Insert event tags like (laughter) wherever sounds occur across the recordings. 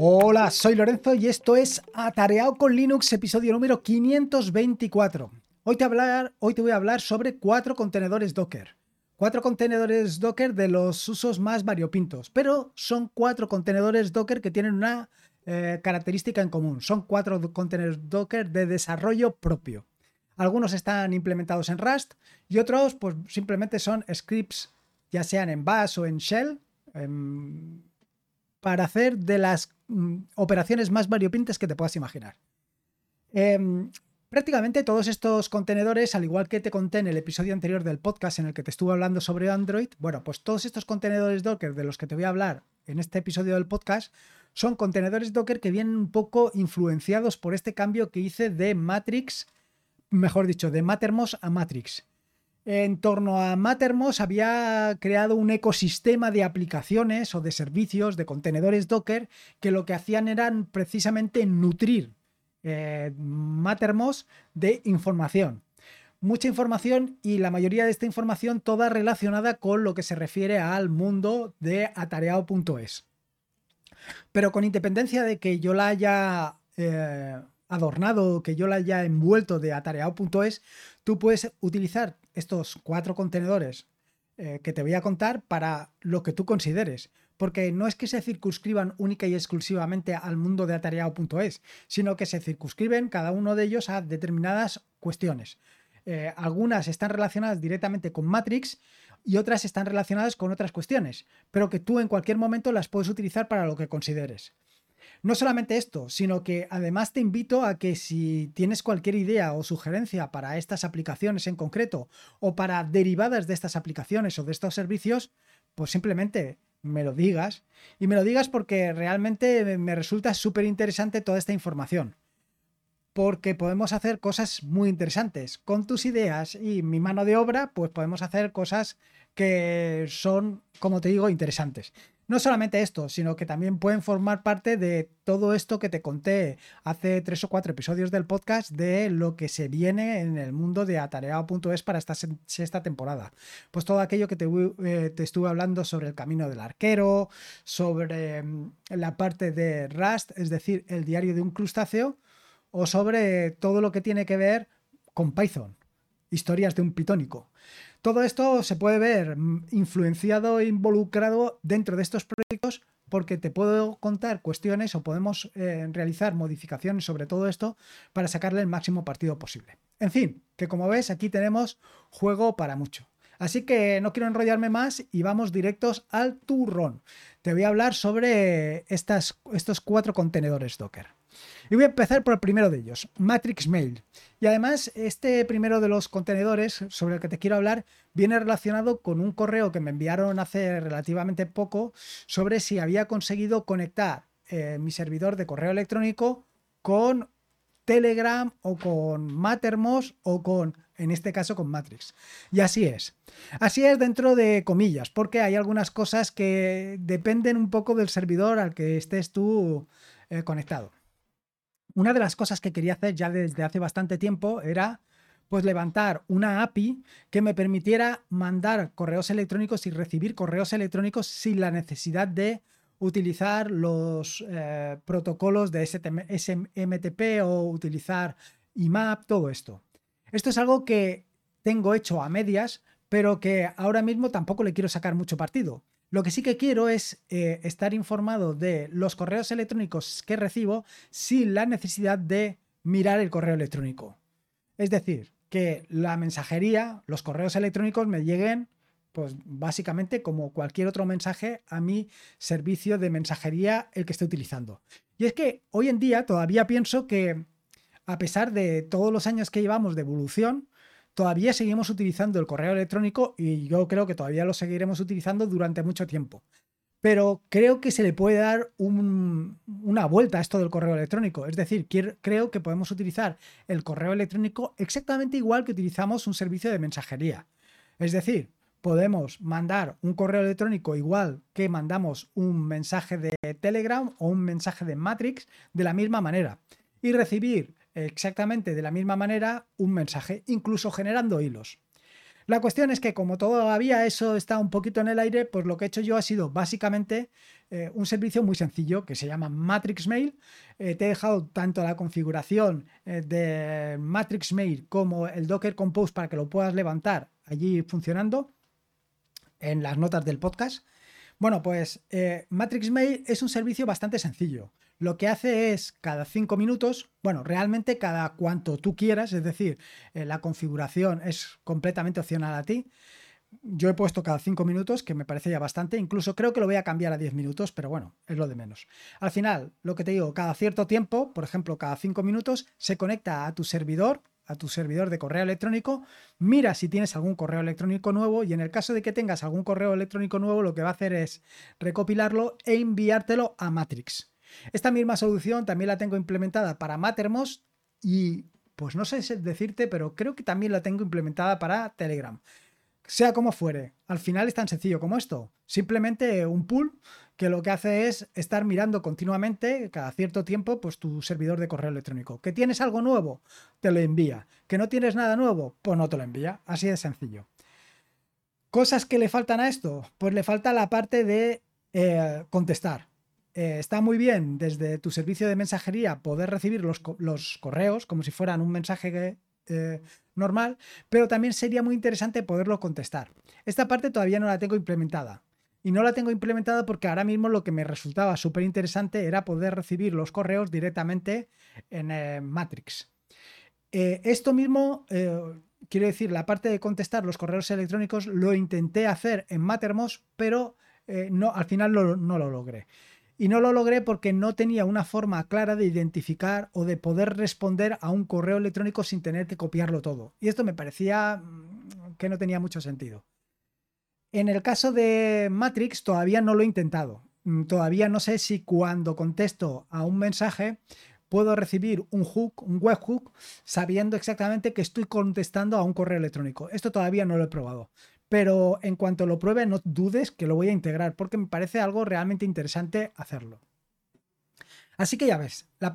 Hola, soy Lorenzo y esto es Atareado con Linux, episodio número 524. Hoy te, voy a hablar sobre cuatro contenedores Docker. Cuatro contenedores Docker de los usos más variopintos, pero son cuatro contenedores Docker que tienen una eh, característica en común. Son cuatro contenedores Docker de desarrollo propio. Algunos están implementados en Rust y otros pues simplemente son scripts, ya sean en Bash o en Shell, para hacer de las mm, operaciones más variopintas que te puedas imaginar. Em, prácticamente todos estos contenedores, al igual que te conté en el episodio anterior del podcast en el que te estuve hablando sobre Android, bueno, pues todos estos contenedores Docker de los que te voy a hablar en este episodio del podcast son contenedores Docker que vienen un poco influenciados por este cambio que hice de Matrix mejor dicho, de Mattermost a Matrix. En torno a Mattermost había creado un ecosistema de aplicaciones o de servicios, de contenedores Docker, que lo que hacían eran precisamente nutrir eh, Mattermost de información. Mucha información y la mayoría de esta información toda relacionada con lo que se refiere al mundo de atareado.es. Pero con independencia de que yo la haya eh, adornado, que yo la haya envuelto de atareado.es, tú puedes utilizar estos cuatro contenedores eh, que te voy a contar para lo que tú consideres. Porque no es que se circunscriban única y exclusivamente al mundo de atareado.es, sino que se circunscriben cada uno de ellos a determinadas cuestiones. Eh, algunas están relacionadas directamente con Matrix y otras están relacionadas con otras cuestiones, pero que tú en cualquier momento las puedes utilizar para lo que consideres. No solamente esto, sino que además te invito a que si tienes cualquier idea o sugerencia para estas aplicaciones en concreto o para derivadas de estas aplicaciones o de estos servicios, pues simplemente me lo digas. Y me lo digas porque realmente me resulta súper interesante toda esta información. Porque podemos hacer cosas muy interesantes. Con tus ideas y mi mano de obra, pues podemos hacer cosas que son, como te digo, interesantes. No solamente esto, sino que también pueden formar parte de todo esto que te conté hace tres o cuatro episodios del podcast de lo que se viene en el mundo de atareado.es para esta sexta temporada. Pues todo aquello que te, eh, te, estuve hablando sobre el camino del arquero, sobre mm, la parte de Rust, es decir, el diario de un crustáceo, o sobre todo lo que tiene que ver con Python, historias de un pitónico. Todo esto se puede ver mm, influenciado e involucrado dentro de estos proyectos porque te puedo contar cuestiones o podemos eh, realizar modificaciones sobre todo esto para sacarle el máximo partido posible. En fin, que como ves aquí tenemos juego para mucho. Así que no quiero enrollarme más y vamos directos al turrón. Te voy a hablar sobre estos cuatro contenedores Docker. Y voy a empezar por el primero de ellos, Matrix Mail. Y además, este primero de los contenedores sobre el que te quiero hablar viene relacionado con un correo que me enviaron hace relativamente poco sobre si había conseguido conectar eh, mi servidor de correo electrónico con Telegram o con Mattermost o con, en este caso, con Matrix. Y así es. Así es dentro de comillas, porque hay algunas cosas que dependen un poco del servidor al que estés tú eh, conectado una de las cosas que quería hacer ya desde hace bastante tiempo era pues levantar una API que me permitiera mandar correos electrónicos y recibir correos electrónicos sin la necesidad de utilizar los eh, protocolos de SMTP o utilizar IMAP, todo esto. Esto es algo que tengo hecho a medias, pero que ahora mismo tampoco le quiero sacar mucho partido. Lo que sí que quiero es eh, estar informado de los correos electrónicos que recibo sin la necesidad de mirar el correo electrónico. Es decir, que la mensajería, los correos electrónicos me lleguen, pues básicamente como cualquier otro mensaje a mi servicio de mensajería el que esté utilizando. Y es que hoy en día todavía pienso que a pesar de todos los años que llevamos de evolución, todavía seguimos utilizando el correo electrónico y yo creo que todavía lo seguiremos utilizando durante mucho tiempo. Pero creo que se le puede dar una vuelta a esto del correo electrónico. Es decir, creo que podemos utilizar el correo electrónico exactamente igual que utilizamos un servicio de mensajería. Es decir, podemos mandar un correo electrónico igual que mandamos un mensaje de Telegram o un mensaje de Matrix de la misma manera y recibir exactamente de la misma manera un mensaje, incluso generando hilos. La cuestión es que como todavía eso está un poquito en el aire, pues lo que he hecho yo ha sido básicamente eh, un servicio muy sencillo que se llama Matrix Mail. Eh, te he dejado tanto la configuración eh, de Matrix Mail como el Docker Compose para que lo puedas levantar allí funcionando en las notas del podcast. Bueno, pues Matrix Mail es un servicio bastante sencillo lo que hace es cada cinco minutos, bueno, realmente cada cuanto tú quieras, es decir, eh, la configuración es completamente opcional a ti. Yo he puesto cada cinco minutos, que me parece ya bastante, incluso creo que lo voy a cambiar a 10 minutos, pero bueno, es lo de menos. Al final, lo que te digo, cada cierto tiempo, por ejemplo, cada cinco minutos, se conecta a tu servidor, a tu servidor de correo electrónico, mira si tienes algún correo electrónico nuevo y en el caso de que tengas algún correo electrónico nuevo, lo que va a hacer es recopilarlo e enviártelo a Matrix. Esta misma solución también la tengo implementada para Mattermost y pues no sé decirte, pero creo que también la tengo implementada para Telegram. Sea como fuere, al final es tan sencillo como esto. Simplemente un pool que lo que hace es estar mirando continuamente, cada cierto tiempo, pues tu servidor de correo electrónico. ¿Que tienes algo nuevo? Te lo envía. ¿Que no tienes nada nuevo? Pues no te lo envía. Así de sencillo. ¿Cosas que le faltan a esto? Pues le falta la parte de eh, contestar. Eh, está muy bien desde tu servicio de mensajería poder recibir los, correos como si fueran un mensaje eh, normal, pero también sería muy interesante poderlo contestar. Esta parte todavía no la tengo implementada. Y no la tengo implementada porque ahora mismo lo que me resultaba súper interesante era poder recibir los correos directamente en eh, Matrix. esto mismo, quiero decir, la parte de contestar los correos electrónicos lo intenté hacer en Mattermost, pero no, al final no lo logré. Y no lo logré porque no tenía una forma clara de identificar o de poder responder a un correo electrónico sin tener que copiarlo todo. Y esto me parecía mm, que no tenía mucho sentido. En el caso de Matrix todavía no lo he intentado. Mm, todavía no sé si cuando contesto a un mensaje puedo recibir un hook, un webhook, sabiendo exactamente que estoy contestando a un correo electrónico. Esto todavía no lo he probado pero en cuanto lo pruebe no dudes que lo voy a integrar porque me parece algo realmente interesante hacerlo. Así que ya ves, el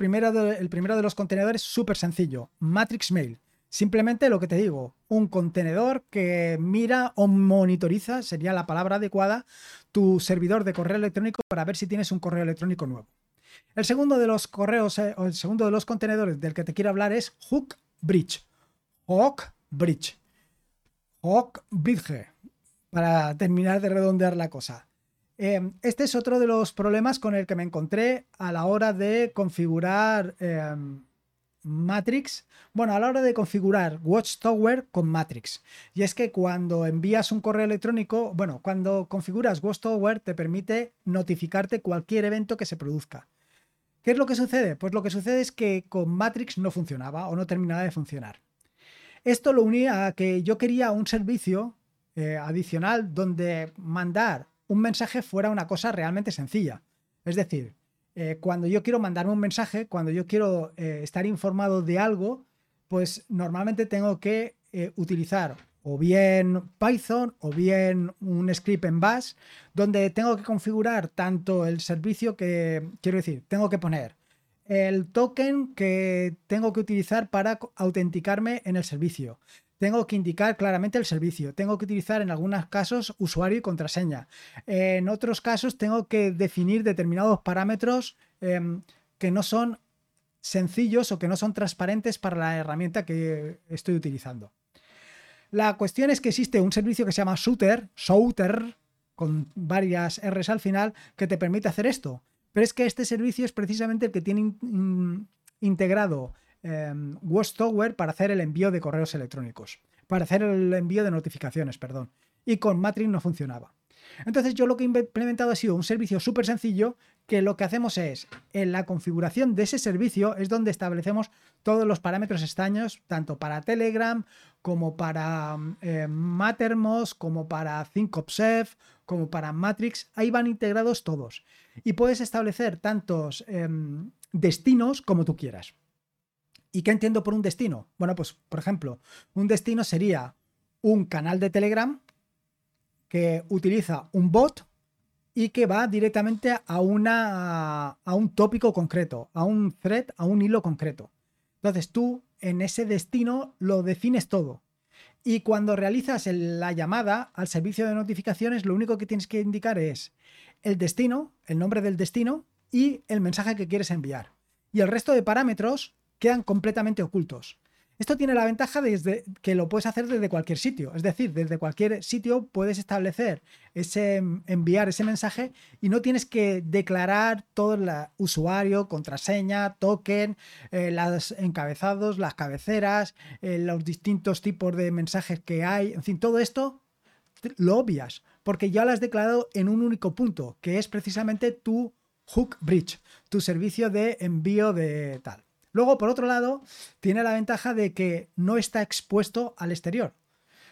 primero de los contenedores es súper sencillo, Matrix Mail. Simplemente lo que te digo, un contenedor que mira o monitoriza, sería la palabra adecuada, tu servidor de correo electrónico para ver si tienes un correo electrónico nuevo. El segundo de los correos, eh, el segundo de los contenedores del que te quiero hablar es Hook Bridge. Hook Bridge. Hawk para terminar de redondear la cosa. Eh, este es otro de los problemas con el que me encontré a la hora de configurar eh, Matrix. Bueno, a la hora de configurar Watchtower con Matrix. Y es que cuando envías un correo electrónico, bueno, cuando configuras Watchtower te permite notificarte cualquier evento que se produzca. ¿Qué es lo que sucede? Pues lo que sucede es que con Matrix no funcionaba o no terminaba de funcionar. Esto lo unía a que yo quería un servicio eh, adicional donde mandar un mensaje fuera una cosa realmente sencilla. Es decir, eh, cuando yo quiero mandarme un mensaje, cuando yo quiero eh, estar informado de algo, pues normalmente tengo que utilizar o bien Python o bien un script en Bash, donde tengo que configurar tanto el servicio que, quiero decir, tengo que poner el token que tengo que utilizar para autenticarme en el servicio. Tengo que indicar claramente el servicio. Tengo que utilizar en algunos casos usuario y contraseña. En otros casos tengo que definir determinados parámetros em, que no son sencillos o que no son transparentes para la herramienta que estoy utilizando. La cuestión es que existe un servicio que se llama Shooter, Shooter, con varias R's al final, que te permite hacer esto. Pero es que este servicio es precisamente el que tiene integrado eh, Watchtower para hacer el envío de correos electrónicos, para hacer el envío de notificaciones, perdón. Y con Matrix no funcionaba. Entonces yo lo que he implementado ha sido un servicio súper sencillo que lo que hacemos es, en la configuración de ese servicio es donde establecemos todos los parámetros extraños, tanto para Telegram como para eh, Mattermost, como para ThinkObserve, como para Matrix. Ahí van integrados todos. Y puedes establecer tantos em, destinos como tú quieras. ¿Y qué entiendo por un destino? Bueno, pues por ejemplo, un destino sería un canal de Telegram que utiliza un bot y que va directamente a, una, a un tópico concreto, a un thread, a un hilo concreto. Entonces tú en ese destino lo defines todo. Y cuando realizas la llamada al servicio de notificaciones, lo único que tienes que indicar es el destino, el nombre del destino y el mensaje que quieres enviar. Y el resto de parámetros quedan completamente ocultos. Esto tiene la ventaja de que lo puedes hacer desde cualquier sitio, es decir, desde cualquier sitio puedes establecer ese enviar ese mensaje y no tienes que declarar todo el usuario, contraseña, token, eh, los encabezados, las cabeceras, eh, los distintos tipos de mensajes que hay, en fin, todo esto lo obvias porque ya lo has declarado en un único punto, que es precisamente tu hook bridge, tu servicio de envío de tal. Luego, por otro lado, tiene la ventaja de que no está expuesto al exterior.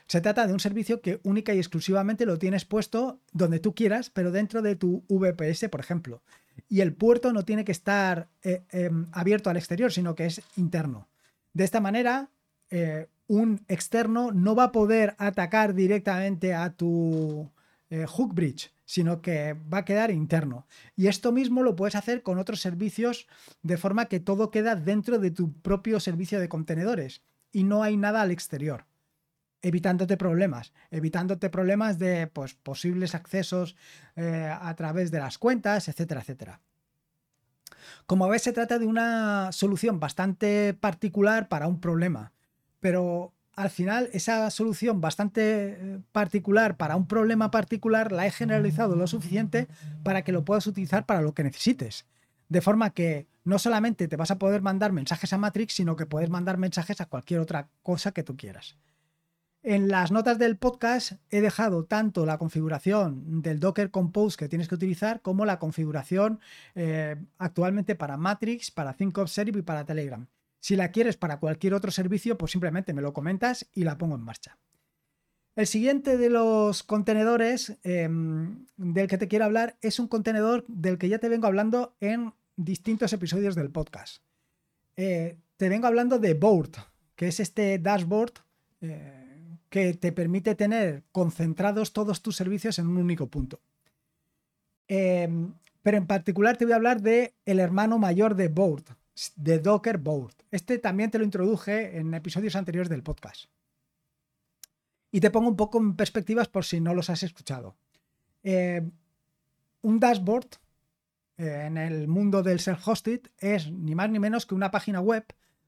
Se trata de un servicio que única y exclusivamente lo tienes puesto donde tú quieras, pero dentro de tu VPS, por ejemplo. Y el puerto no tiene que estar eh, em, abierto al exterior, sino que es interno. De esta manera, eh, un externo no va a poder atacar directamente a tu eh, hook bridge, sino que va a quedar interno. Y esto mismo lo puedes hacer con otros servicios de forma que todo queda dentro de tu propio servicio de contenedores y no hay nada al exterior evitándote problemas, evitándote problemas de pues, posibles accesos eh, a través de las cuentas, etcétera, etcétera. Como ves, se trata de una solución bastante particular para un problema, pero al final esa solución bastante eh, particular para un problema particular la he generalizado lo suficiente para que lo puedas utilizar para lo que necesites. De forma que no solamente te vas a poder mandar mensajes a Matrix, sino que puedes mandar mensajes a cualquier otra cosa que tú quieras. En las notas del podcast he dejado tanto la configuración del Docker Compose que tienes que utilizar como la configuración eh, actualmente para Matrix, para ThinkOfServe y para Telegram. Si la quieres para cualquier otro servicio, pues simplemente me lo comentas y la pongo en marcha. El siguiente de los contenedores em, del que te quiero hablar es un contenedor del que ya te vengo hablando en distintos episodios del podcast. Eh, te vengo hablando de Board, que es este dashboard eh, que te permite tener concentrados todos tus servicios en un único punto. Em, pero en particular te voy a hablar de el hermano mayor de Board, de Docker Board. Este también te lo introduje en episodios anteriores del podcast. Y te pongo un poco en perspectivas por si no los has escuchado. Eh, un dashboard eh, en el mundo del self-hosted es ni más ni menos que una página web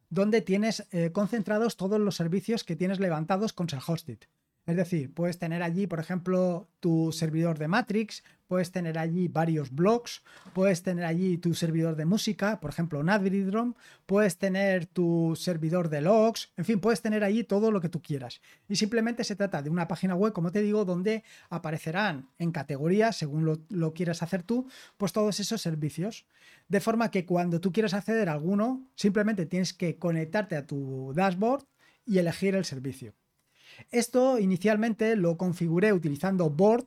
donde tienes eh, concentrados todos los servicios que tienes levantados con self-hosted. Es decir, puedes tener allí, por ejemplo, tu servidor de Matrix, puedes tener allí varios blogs, puedes tener allí tu servidor de música, por ejemplo, Navigdrom, puedes tener tu servidor de logs, en fin, puedes tener allí todo lo que tú quieras. Y simplemente se trata de una página web, como te digo, donde aparecerán en categorías, según lo, lo quieras hacer tú, pues todos esos servicios. De forma que cuando tú quieras acceder a alguno, simplemente tienes que conectarte a tu dashboard y elegir el servicio. Esto inicialmente lo configuré utilizando Board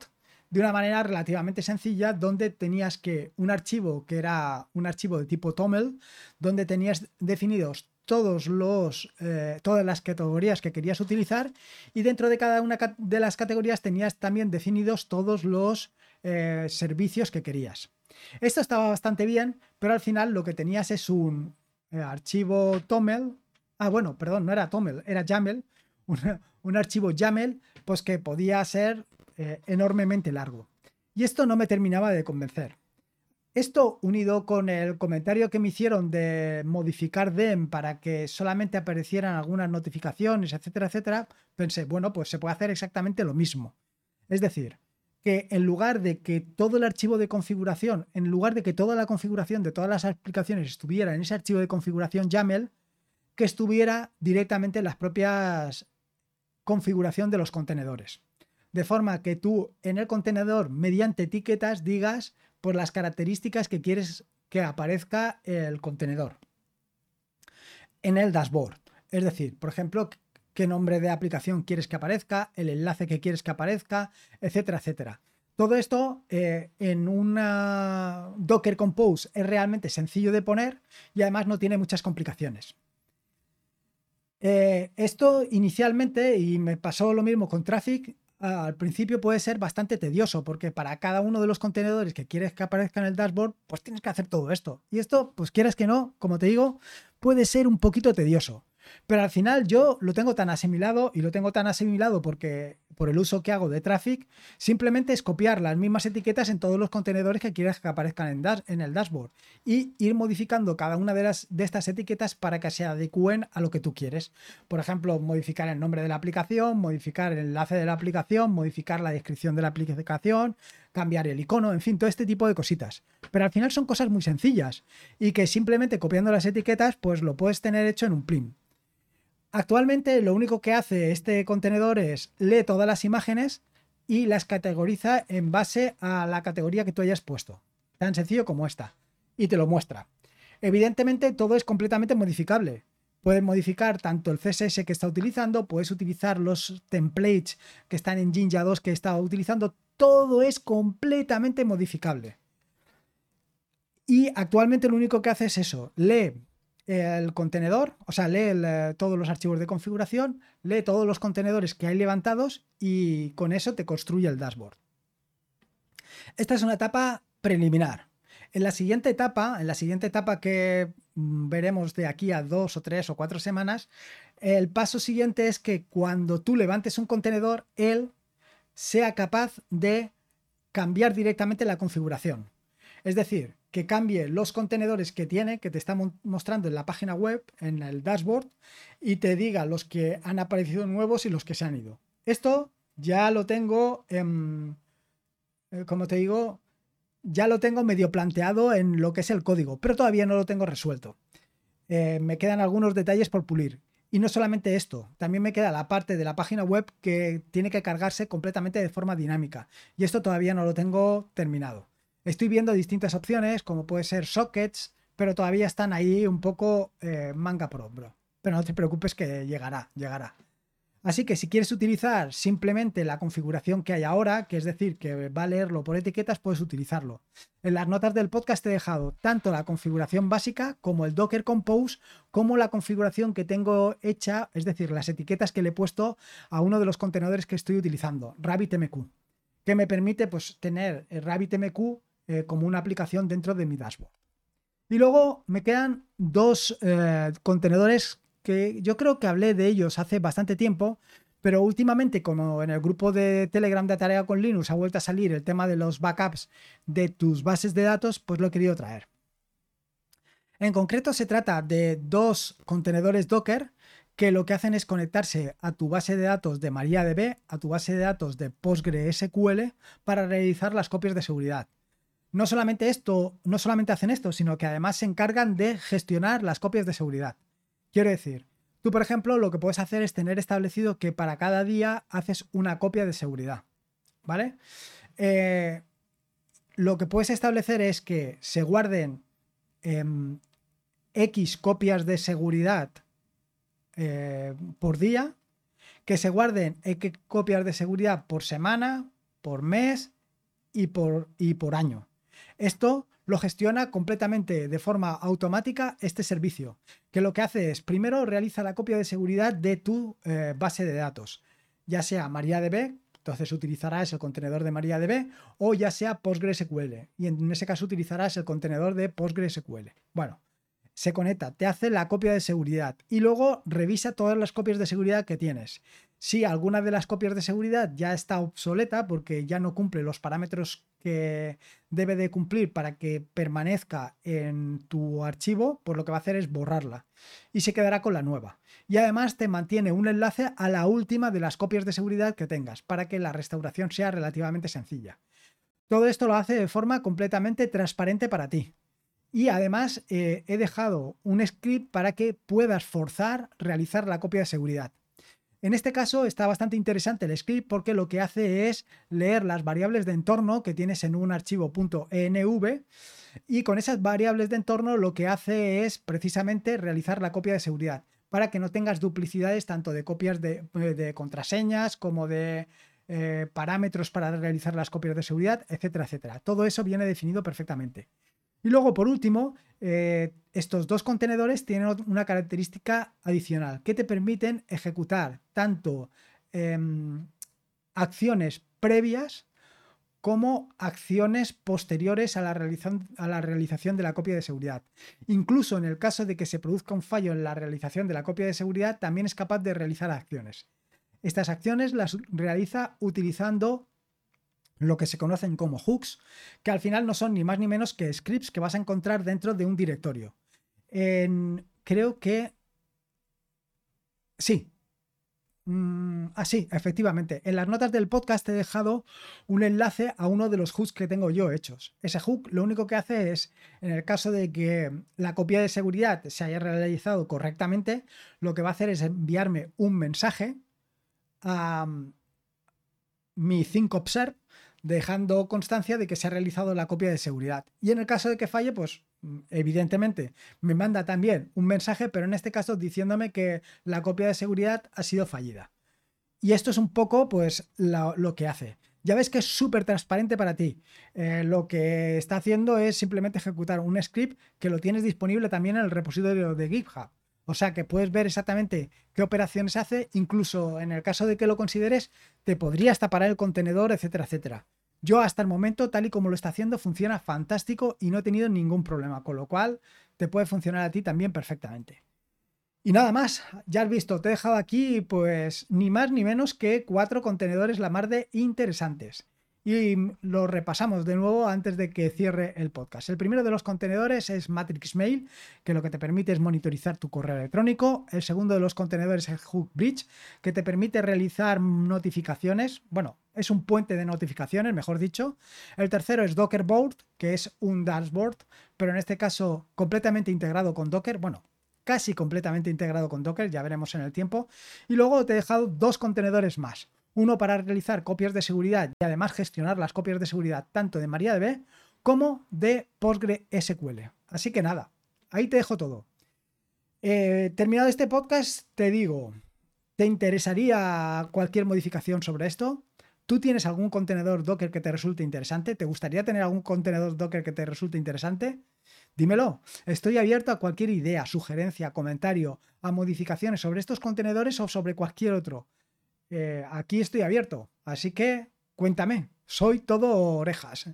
de una manera relativamente sencilla donde tenías que un archivo que era un archivo de tipo TOML donde tenías definidos todos los, eh, todas las categorías que querías utilizar y dentro de cada una de las categorías tenías también definidos todos los eh, servicios que querías. Esto estaba bastante bien, pero al final lo que tenías es un eh, archivo TOML. Ah, bueno, perdón, no era TOML, era YAML, (laughs) un archivo YAML pues que podía ser eh, enormemente largo. Y esto no me terminaba de convencer. Esto unido con el comentario que me hicieron de modificar DEM para que solamente aparecieran algunas notificaciones, etcétera, etcétera, pensé, bueno, pues se puede hacer exactamente lo mismo. Es decir, que en lugar de que todo el archivo de configuración, en lugar de que toda la configuración de todas las aplicaciones estuviera en ese archivo de configuración YAML, que estuviera directamente en las propias configuración de los contenedores. De forma que tú en el contenedor, mediante etiquetas, digas por las características que quieres que aparezca el contenedor en el dashboard. Es decir, por ejemplo, qué nombre de aplicación quieres que aparezca, el enlace que quieres que aparezca, etcétera, etcétera. Todo esto eh, en una Docker Compose es realmente sencillo de poner y además no tiene muchas complicaciones. Eh, esto inicialmente, y me pasó lo mismo con Traffic, al principio puede ser bastante tedioso porque para cada uno de los contenedores que quieres que aparezca en el dashboard, pues tienes que hacer todo esto. Y esto, pues quieras que no, como te digo, puede ser un poquito tedioso. Pero al final yo lo tengo tan asimilado y lo tengo tan asimilado porque por el uso que hago de Traffic, simplemente es copiar las mismas etiquetas en todos los contenedores que quieras que aparezcan en, en el dashboard y ir modificando cada una de, las, de estas etiquetas para que se adecúen a lo que tú quieres. Por ejemplo, modificar el nombre de la aplicación, modificar el enlace de la aplicación, modificar la descripción de la aplicación, cambiar el icono, en fin, todo este tipo de cositas. Pero al final son cosas muy sencillas y que simplemente copiando las etiquetas, pues lo puedes tener hecho en un plim. Actualmente lo único que hace este contenedor es lee todas las imágenes y las categoriza en base a la categoría que tú hayas puesto. Tan sencillo como esta. Y te lo muestra. Evidentemente todo es completamente modificable. Puedes modificar tanto el CSS que está utilizando, puedes utilizar los templates que están en Jinja 2 que estaba utilizando. Todo es completamente modificable. Y actualmente lo único que hace es eso. Lee el contenedor, o sea, lee eh, todos los archivos de configuración, lee todos los contenedores que hay levantados y con eso te construye el dashboard. Esta es una etapa preliminar. En la siguiente etapa, en la siguiente etapa que mm, veremos de aquí a dos o tres o cuatro semanas, el paso siguiente es que cuando tú levantes un contenedor, él sea capaz de cambiar directamente la configuración. Es decir, que cambie los contenedores que tiene, que te está mostrando en la página web, en el dashboard, y te diga los que han aparecido nuevos y los que se han ido. Esto ya lo tengo, en, eh, como te digo, ya lo tengo medio planteado en lo que es el código, pero todavía no lo tengo resuelto. Eh, me quedan algunos detalles por pulir. Y no solamente esto, también me queda la parte de la página web que tiene que cargarse completamente de forma dinámica. Y esto todavía no lo tengo terminado. Estoy viendo distintas opciones, como puede ser sockets, pero todavía están ahí un poco eh, manga por hombro. Pero no te preocupes que llegará, llegará. Así que si quieres utilizar simplemente la configuración que hay ahora, que es decir, que va a leerlo por etiquetas, puedes utilizarlo. En las notas del podcast he dejado tanto la configuración básica como el Docker Compose, como la configuración que tengo hecha, es decir, las etiquetas que le he puesto a uno de los contenedores que estoy utilizando, RabbitMQ, que me permite pues, tener RabbitMQ eh, como una aplicación dentro de mi dashboard. Y luego me quedan dos eh, contenedores que yo creo que hablé de ellos hace bastante tiempo, pero últimamente como en el grupo de Telegram de Tarea con Linux ha vuelto a salir el tema de los backups de tus bases de datos, pues lo he querido traer. En concreto se trata de dos contenedores Docker que lo que hacen es conectarse a tu base de datos de MariaDB, a tu base de datos de PostgreSQL para realizar las copias de seguridad. No solamente esto, no solamente hacen esto, sino que además se encargan de gestionar las copias de seguridad. Quiero decir, tú por ejemplo lo que puedes hacer es tener establecido que para cada día haces una copia de seguridad. ¿Vale? Eh, lo que puedes establecer es que se guarden em, X copias de seguridad eh, por día, que se guarden X copias de seguridad por semana, por mes y por, y por año. Esto lo gestiona completamente de forma automática este servicio, que lo que hace es, primero realiza la copia de seguridad de tu eh, base de datos, ya sea MariaDB, entonces utilizarás el contenedor de MariaDB, o ya sea PostgreSQL, y en ese caso utilizarás el contenedor de PostgreSQL. Bueno, se conecta, te hace la copia de seguridad y luego revisa todas las copias de seguridad que tienes. Si alguna de las copias de seguridad ya está obsoleta porque ya no cumple los parámetros que debe de cumplir para que permanezca en tu archivo, pues lo que va a hacer es borrarla y se quedará con la nueva. Y además te mantiene un enlace a la última de las copias de seguridad que tengas para que la restauración sea relativamente sencilla. Todo esto lo hace de forma completamente transparente para ti. Y además eh, he dejado un script para que puedas forzar realizar la copia de seguridad. En este caso está bastante interesante el script porque lo que hace es leer las variables de entorno que tienes en un archivo .env y con esas variables de entorno lo que hace es precisamente realizar la copia de seguridad para que no tengas duplicidades tanto de copias de, eh, contraseñas como de eh, parámetros para realizar las copias de seguridad, etcétera, etcétera. Todo eso viene definido perfectamente. Y luego, por último, eh, estos dos contenedores tienen una característica adicional que te permiten ejecutar tanto em, acciones previas como acciones posteriores a la, a la, realización de la copia de seguridad. Incluso en el caso de que se produzca un fallo en la realización de la copia de seguridad, también es capaz de realizar acciones. Estas acciones las realiza utilizando lo que se conocen como hooks, que al final no son ni más ni menos que scripts que vas a encontrar dentro de un directorio. creo que... Sí. Mm, ah, sí, efectivamente. En las notas del podcast he dejado un enlace a uno de los hooks que tengo yo hechos. Ese hook lo único que hace es, en el caso de que la copia de seguridad se haya realizado correctamente, lo que va a hacer es enviarme un mensaje a mm, mi think observe dejando constancia de que se ha realizado la copia de seguridad. Y en el caso de que falle, pues mm, evidentemente me manda también un mensaje, pero en este caso diciéndome que la copia de seguridad ha sido fallida. Y esto es un poco pues lo, que hace. Ya ves que es súper transparente para ti. Eh, lo que está haciendo es simplemente ejecutar un script que lo tienes disponible también en el repositorio de GitHub. O sea que puedes ver exactamente qué operaciones hace, incluso en el caso de que lo consideres, te podría hasta parar el contenedor, etcétera, etcétera. Yo hasta el momento, tal y como lo está haciendo, funciona fantástico y no he tenido ningún problema, con lo cual te puede funcionar a ti también perfectamente. Y nada más, ya has visto, te he dejado aquí pues ni más ni menos que cuatro contenedores la mar de interesantes y lo repasamos de nuevo antes de que cierre el podcast. El primero de los contenedores es Matrix Mail, que lo que te permite es monitorizar tu correo electrónico. El segundo de los contenedores es Hook Bridge, que te permite realizar notificaciones. Bueno, es un puente de notificaciones, mejor dicho. El tercero es Docker Board, que es un dashboard, pero en este caso completamente integrado con Docker. Bueno, casi completamente integrado con Docker, ya veremos en el tiempo. Y luego te he dejado dos contenedores más uno para realizar copias de seguridad y además gestionar las copias de seguridad tanto de MariaDB como de PostgreSQL. Así que nada, ahí te dejo todo. Eh, terminado este podcast, te digo, ¿te interesaría cualquier modificación sobre esto? ¿Tú tienes algún contenedor Docker que te resulte interesante? ¿Te gustaría tener algún contenedor Docker que te resulte interesante? Dímelo. Estoy abierto a cualquier idea, sugerencia, comentario, a modificaciones sobre estos contenedores o sobre cualquier otro. Eh, aquí estoy abierto. Así que cuéntame, soy todo orejas.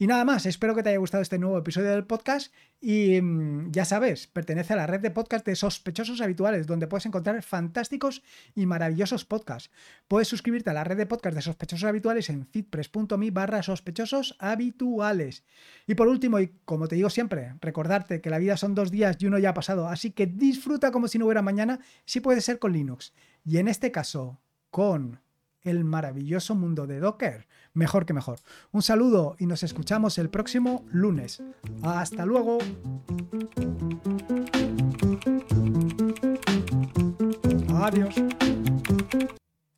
Y nada más, espero que te haya gustado este nuevo episodio del podcast y mm, ya sabes, pertenece a la red de podcast de sospechosos habituales, donde puedes encontrar fantásticos y maravillosos podcasts. Puedes suscribirte a la red de podcast de sospechosos habituales en fitpress.me barra sospechosos habituales. Y por último, y como te digo siempre, recordarte que la vida son dos días y uno ya ha pasado, así que disfruta como si no hubiera mañana, si puede ser con Linux. Y en este caso, con el maravilloso mundo de Docker. Mejor que mejor. Un saludo y nos escuchamos el próximo lunes. Hasta luego. Adiós.